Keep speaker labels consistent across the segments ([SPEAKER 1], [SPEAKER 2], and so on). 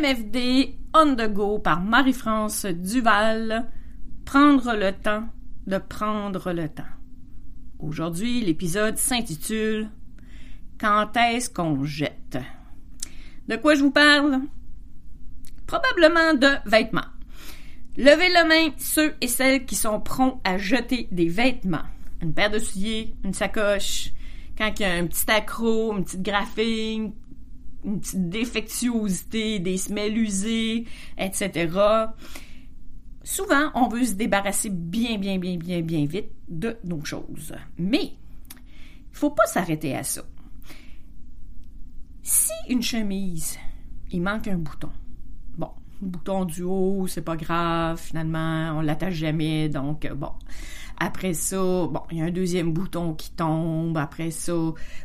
[SPEAKER 1] MFD On the Go par Marie-France Duval. Prendre le temps de prendre le temps. Aujourd'hui, l'épisode s'intitule Quand est-ce qu'on jette? De quoi je vous parle? Probablement de vêtements. Levez la main ceux et celles qui sont prompts à jeter des vêtements. Une paire de souliers, une sacoche, quand il y a un petit accro, une petite graphine, une petite défectuosité, des semelles usées, etc. Souvent, on veut se débarrasser bien, bien, bien, bien, bien vite de nos choses. Mais, il faut pas s'arrêter à ça. Si une chemise, il manque un bouton, bon, bouton du haut, c'est pas grave, finalement, on l'attache jamais, donc bon. Après ça, bon, il y a un deuxième bouton qui tombe. Après ça,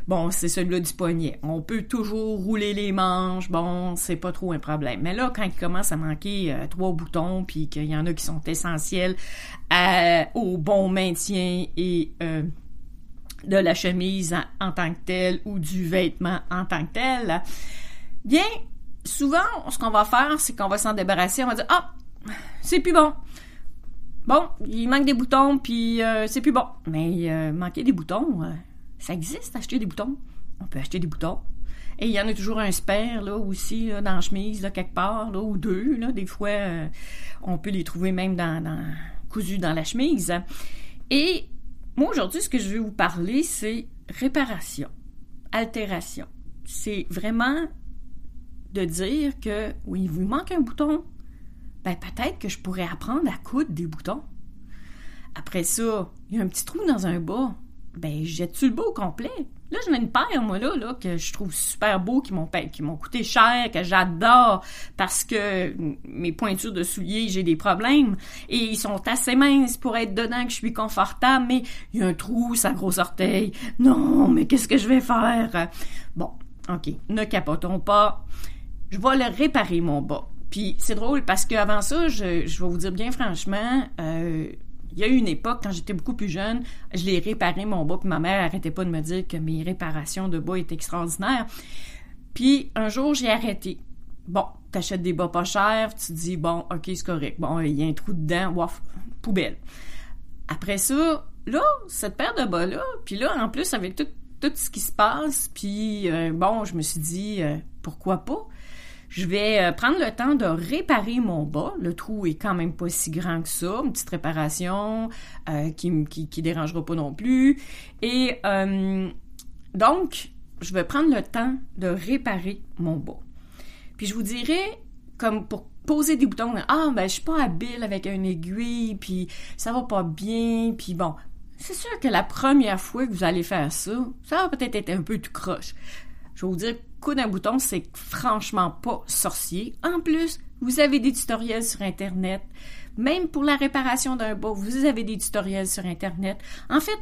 [SPEAKER 1] bon, c'est celui-là du poignet. On peut toujours rouler les manches. Bon, c'est pas trop un problème. Mais là, quand il commence à manquer euh, trois boutons, puis qu'il y en a qui sont essentiels au bon maintien et euh, de la chemise en, en, tant que telle ou du vêtement en tant que tel, bien, souvent, ce qu'on va faire, c'est qu'on va s'en débarrasser. On va dire, ah, c'est plus bon bon, il manque des boutons, puis euh, c'est plus bon. Mais euh, manquer des boutons, euh, ça existe, acheter des boutons. On peut acheter des boutons. Et il y en a toujours un spare, là, aussi, dans la chemise, là, quelque part, là, ou deux, là. Des fois, on peut les trouver même dans, dans, cousus dans la chemise. Et moi, aujourd'hui, ce que je vais vous parler, c'est réparation, altération. C'est vraiment de dire que, oui, il vous manque un bouton, ben peut-être que je pourrais apprendre à coudre des boutons. Après ça, il y a un petit trou dans un bas. Ben, jette-tu le bas au complet? Là, j'en ai une paire, moi, là, que je trouve super beau, qui m'ont, qui m'ont coûté cher, que j'adore, parce que mes pointures de souliers, j'ai des problèmes, et ils sont assez minces pour être dedans, que je suis confortable, mais il y a un trou, sa gros orteil. Non, mais qu'est-ce que je vais faire? Bon, OK, ne capotons pas. Je vais le réparer, mon bas. Puis c'est drôle parce qu'avant ça, je, vais vous dire bien franchement, euh, il y a eu une époque, quand j'étais beaucoup plus jeune, je l'ai réparé mon bas, puis ma mère arrêtait pas de me dire que mes réparations de bas étaient extraordinaires. Puis un jour, j'ai arrêté. Bon, t'achètes des bas pas chers, tu dis, bon, ok, c'est correct. Bon, il y a un trou dedans, waf, poubelle. Après ça, là, cette paire de bas-là, puis là, en plus, avec tout, tout ce qui se passe, puis euh, bon, je me suis dit, euh, pourquoi pas? Je vais euh, prendre le temps de réparer mon bas. Le trou est quand même pas si grand que ça. Une petite réparation euh, qui, qui, qui dérangera pas non plus. Et euh, donc, je vais prendre le temps de réparer mon bas. Puis je vous dirais, comme pour poser des boutons, ah ben je suis pas habile avec une aiguille, puis ça va pas bien, puis bon, c'est sûr que la première fois que vous allez faire ça, ça va peut-être être un peu tout croche. Je vais vous dire, coup d'un bouton, c'est franchement pas sorcier. En plus, vous avez des tutoriels sur Internet. Même pour la réparation d'un bas, vous avez des tutoriels sur Internet. En fait,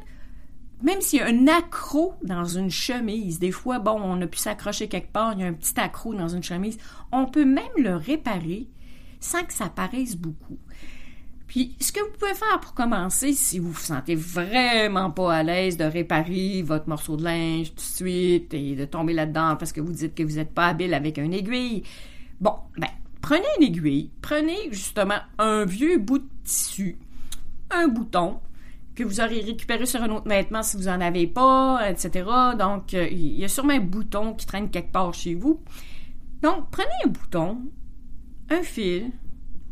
[SPEAKER 1] même s'il y a un accro dans une chemise, des fois, bon, on a pu s'accrocher quelque part, il y a un petit accro dans une chemise, on peut même le réparer sans que ça paraisse beaucoup. Puis, ce que vous pouvez faire pour commencer, si vous vous sentez vraiment pas à l'aise de réparer votre morceau de linge tout de suite et de tomber là-dedans parce que vous dites que vous n'êtes pas habile avec une aiguille, bon, ben, prenez une aiguille, prenez justement un vieux bout de tissu, un bouton que vous aurez récupéré sur un autre vêtement si vous n'en avez pas, etc. Donc, euh, il y a sûrement un bouton qui traîne quelque part chez vous. Donc, prenez un bouton, un fil,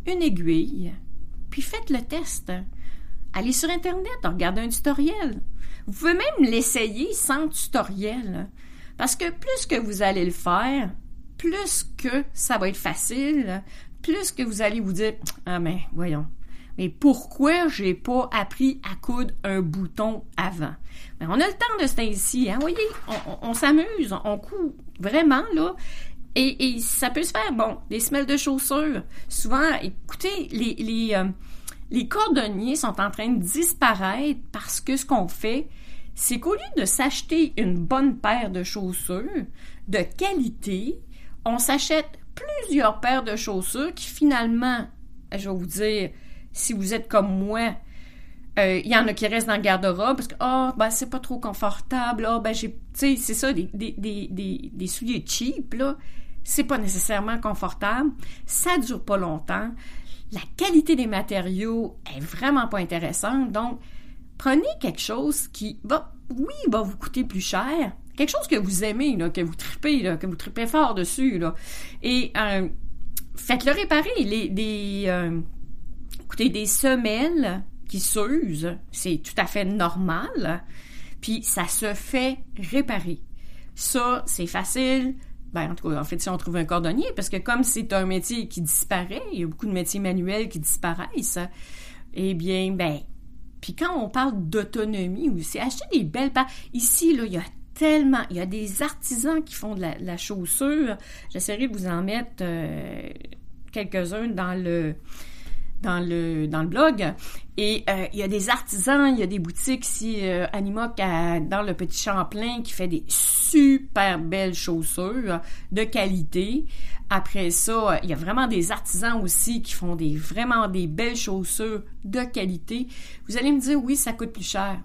[SPEAKER 1] une aiguille, puis faites le test. Allez sur Internet, regardez un tutoriel. Vous pouvez même l'essayer sans tutoriel. Parce que plus que vous allez le faire, plus que ça va être facile, plus que vous allez vous dire Ah mais voyons, mais pourquoi j'ai pas appris à coudre un bouton avant? Ben, on a le temps de se ici, hein? Voyez, on, s'amuse, on coud vraiment, là. Et, ça peut se faire, bon, des semelles de chaussures. Souvent, écoutez, les, les, euh, les cordonniers sont en train de disparaître parce que ce qu'on fait, c'est qu'au lieu de s'acheter une bonne paire de chaussures de qualité, on s'achète plusieurs paires de chaussures qui finalement, je vais vous dire, si vous êtes comme moi, euh, il y en a qui restent dans le garde-robe parce que oh ben c'est pas trop confortable. Oh ben j'ai tu sais c'est ça des, des, des, des, souliers cheap là c'est pas nécessairement confortable, ça dure pas longtemps, la qualité des matériaux est vraiment pas intéressante, donc prenez quelque chose qui va, oui, va vous coûter plus cher, quelque chose que vous aimez, là, que vous tripez, là, que vous tripez fort dessus, là, et euh, faites-le réparer. Les, des, euh, écoutez, des semelles qui s'usent, c'est tout à fait normal, puis ça se fait réparer. Ça, c'est facile. Ben, en tout cas, en fait, si on trouve un cordonnier, parce que comme c'est un métier qui disparaît, il y a beaucoup de métiers manuels qui disparaissent, eh bien, ben, puis quand on parle d'autonomie aussi, acheter des belles paires. Ici, là, il y a tellement, il y a des artisans qui font de la, chaussure. J'essaierai de vous en mettre euh, quelques-uns dans le dans le, dans le blog. Et euh, il y a des artisans, il y a des boutiques ici, euh, Animoc dans le Petit Champlain qui fait des super belles chaussures de qualité. Après ça, il y a vraiment des artisans aussi qui font des vraiment des belles chaussures de qualité. Vous allez me dire, oui, ça coûte plus cher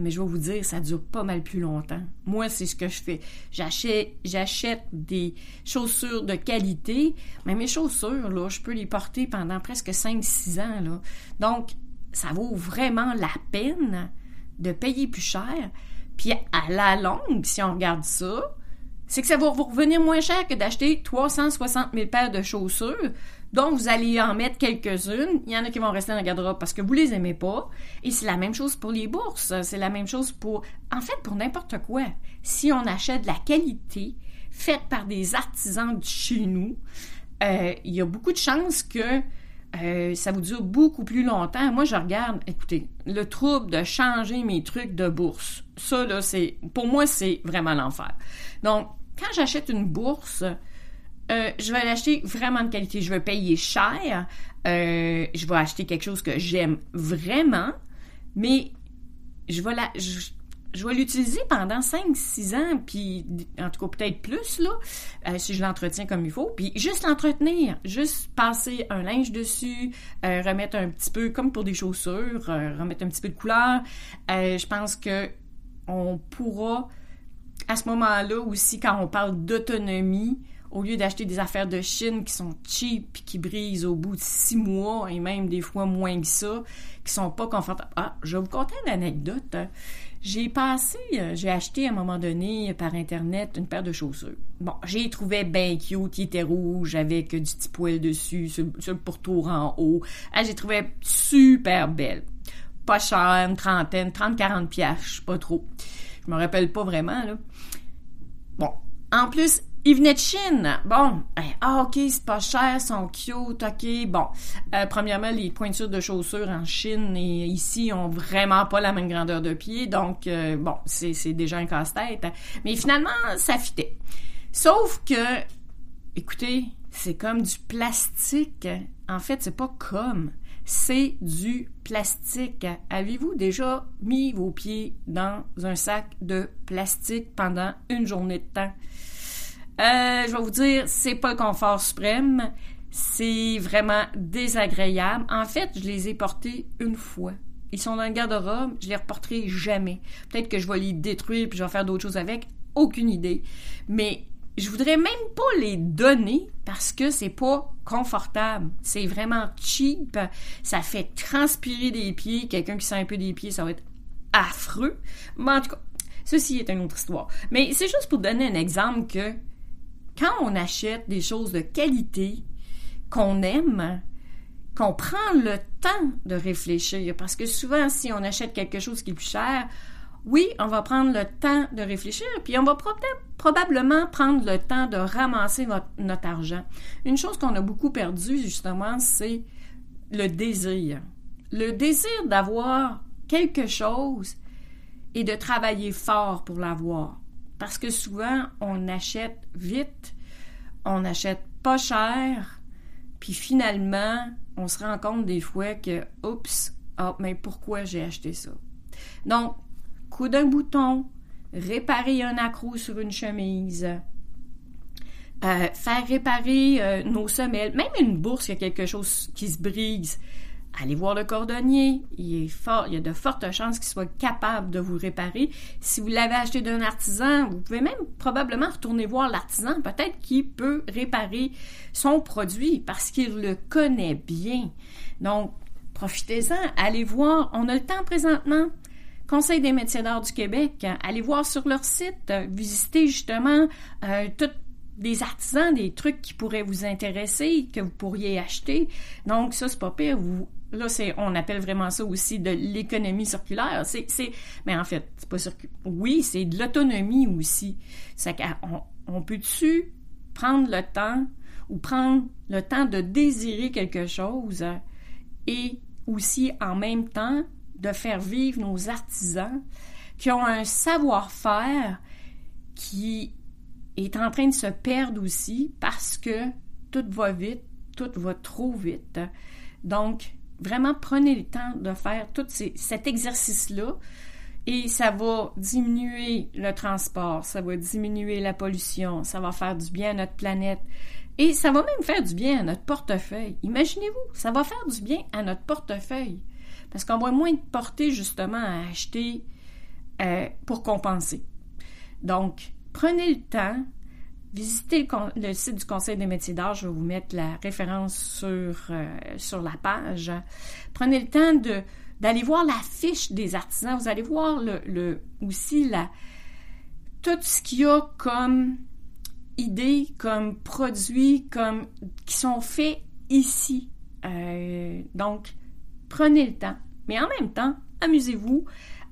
[SPEAKER 1] mais je vais vous dire, ça dure pas mal plus longtemps. Moi, c'est ce que je fais. J'achète, j'achète des chaussures de qualité, mais mes chaussures, je peux les porter pendant presque 5-6 ans, là. Donc, ça vaut vraiment la peine de payer plus cher. Puis, à la longue, si on regarde ça, c'est que ça va vous revenir moins cher que d'acheter 360 000 paires de chaussures donc, vous allez en mettre quelques-unes. Il y en a qui vont rester dans la garde-robe parce que vous les aimez pas. Et c'est la même chose pour les bourses. C'est la même chose pour, en fait, pour n'importe quoi. Si on achète de la qualité faite par des artisans de chez nous, euh, il y a beaucoup de chances que euh, ça vous dure beaucoup plus longtemps. Moi, je regarde, écoutez, le trouble de changer mes trucs de bourse. Ça, là, c'est, pour moi, c'est vraiment l'enfer. Donc, quand j'achète une bourse, euh, je vais l'acheter vraiment de qualité. Je vais payer cher. Euh, je vais acheter quelque chose que j'aime vraiment, mais je vais la, l'utiliser pendant 5-6 ans, puis en tout cas peut-être plus, là, euh, si je l'entretiens comme il faut. Puis juste l'entretenir, juste passer un linge dessus, remettre un petit peu, comme pour des chaussures, remettre un petit peu de couleur. je pense que on pourra, à ce moment-là aussi, quand on parle d'autonomie, au lieu d'acheter des affaires de Chine qui sont cheap qui brisent au bout de six mois et même des fois moins que ça, qui sont pas confortables. Ah, je vais vous conter une anecdote. J'ai passé, euh, j'ai acheté à un moment donné par internet une paire de chaussures. Bon, j'ai trouvé bien cute, qui était rouge avec du petit poil dessus, sur, le pourtour en haut. Ah, j'ai trouvé super belle. Pas cher, une trentaine, 30-40 pièces, pas trop. Je me rappelle pas vraiment, là. Bon. En plus, il venait de Chine. Bon, ah ok, c'est pas cher, sont cute, ok. Bon, euh, premièrement, les pointures de chaussures en Chine et ici ont vraiment pas la même grandeur de pied, donc euh, bon, c'est, c'est déjà un casse-tête. Mais finalement, ça fitait. Sauf que, écoutez, c'est comme du plastique. En fait, c'est pas comme, c'est du plastique. Avez-vous déjà mis vos pieds dans un sac de plastique pendant une journée de temps? Euh, je vais vous dire, c'est pas le confort suprême. C'est vraiment désagréable. En fait, je les ai portés une fois. Ils sont dans le garde-robe, je les reporterai jamais. Peut-être que je vais les détruire puis je vais faire d'autres choses avec. Aucune idée. Mais je voudrais même pas les donner parce que c'est pas confortable. C'est vraiment cheap. Ça fait transpirer des pieds. Quelqu'un qui sent un peu des pieds, ça va être affreux. Mais en tout cas, ceci est une autre histoire. Mais c'est juste pour donner un exemple que quand on achète des choses de qualité qu'on aime, qu'on prend le temps de réfléchir, parce que souvent, si on achète quelque chose qui est plus cher, oui, on va prendre le temps de réfléchir, puis on va probablement prendre le temps de ramasser notre, argent. Une chose qu'on a beaucoup perdue, justement, c'est le désir. Le désir d'avoir quelque chose et de travailler fort pour l'avoir. Parce que souvent, on achète vite, on achète pas cher, puis finalement, on se rend compte des fois que, oups, ah, mais pourquoi j'ai acheté ça? Donc, coup d'un bouton, réparer un accroc sur une chemise, euh, faire réparer euh, nos semelles, même une bourse, il y a quelque chose qui se brise. Allez voir le cordonnier. Il, y a de fortes chances qu'il soit capable de vous réparer. Si vous l'avez acheté d'un artisan, vous pouvez même probablement retourner voir l'artisan. Peut-être qu'il peut réparer son produit parce qu'il le connaît bien. Donc, profitez-en. Allez voir. On a le temps présentement. Conseil des métiers d'art du Québec. Allez voir sur leur site. Visitez justement euh, toutes des artisans, des trucs qui pourraient vous intéresser, que vous pourriez acheter. Donc, ça, c'est pas pire. Là, c'est, on appelle vraiment ça aussi de l'économie circulaire. C'est, c'est, mais en fait, c'est pas circulaire. Oui, c'est de l'autonomie aussi. C'est qu'on on peut-tu prendre le temps ou prendre le temps de désirer quelque chose et aussi en même temps de faire vivre nos artisans qui ont un savoir-faire qui est en train de se perdre aussi parce que tout va vite, tout va trop vite. Donc, vraiment prenez le temps de faire tout cet exercice-là et ça va diminuer le transport, ça va diminuer la pollution, ça va faire du bien à notre planète et ça va même faire du bien à notre portefeuille. Imaginez-vous, ça va faire du bien à notre portefeuille parce qu'on va moins de porter justement à acheter euh, pour compenser. Donc, prenez le temps visitez le, site du Conseil des métiers d'art. Je vais vous mettre la référence sur, euh, sur la page. Prenez le temps de, d'aller voir la fiche des artisans. Vous allez voir le, le aussi la, tout ce qu'il y a comme idées, comme produits, comme qui sont faits ici. Euh, donc, prenez le temps. Mais en même temps, amusez-vous.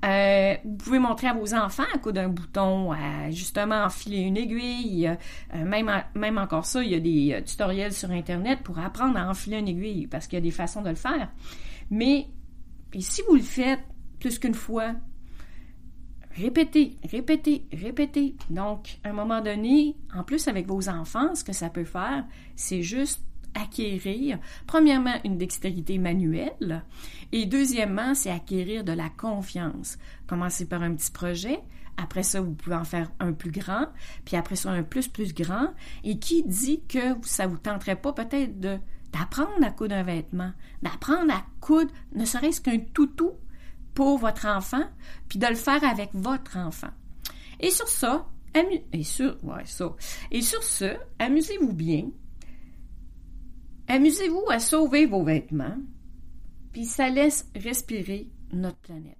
[SPEAKER 1] Euh, vous pouvez montrer à vos enfants à coup d'un bouton, à justement enfiler une aiguille. Euh, même, même encore ça, il y a des euh, tutoriels sur Internet pour apprendre à enfiler une aiguille parce qu'il y a des façons de le faire. Mais si vous le faites plus qu'une fois, répétez, répétez, répétez. Donc, à un moment donné, en plus avec vos enfants, ce que ça peut faire, c'est juste acquérir, premièrement, une dextérité manuelle et deuxièmement, c'est acquérir de la confiance. Commencez par un petit projet, après ça, vous pouvez en faire un plus grand, puis après ça, un plus plus grand. Et qui dit que ça vous tenterait pas peut-être d'apprendre à coudre un vêtement, d'apprendre à coudre ne serait-ce qu'un toutou pour votre enfant, puis de le faire avec votre enfant. Et sur ça. Et sur ce, amusez-vous bien, Amusez-vous à sauver vos vêtements, puis ça laisse respirer notre planète.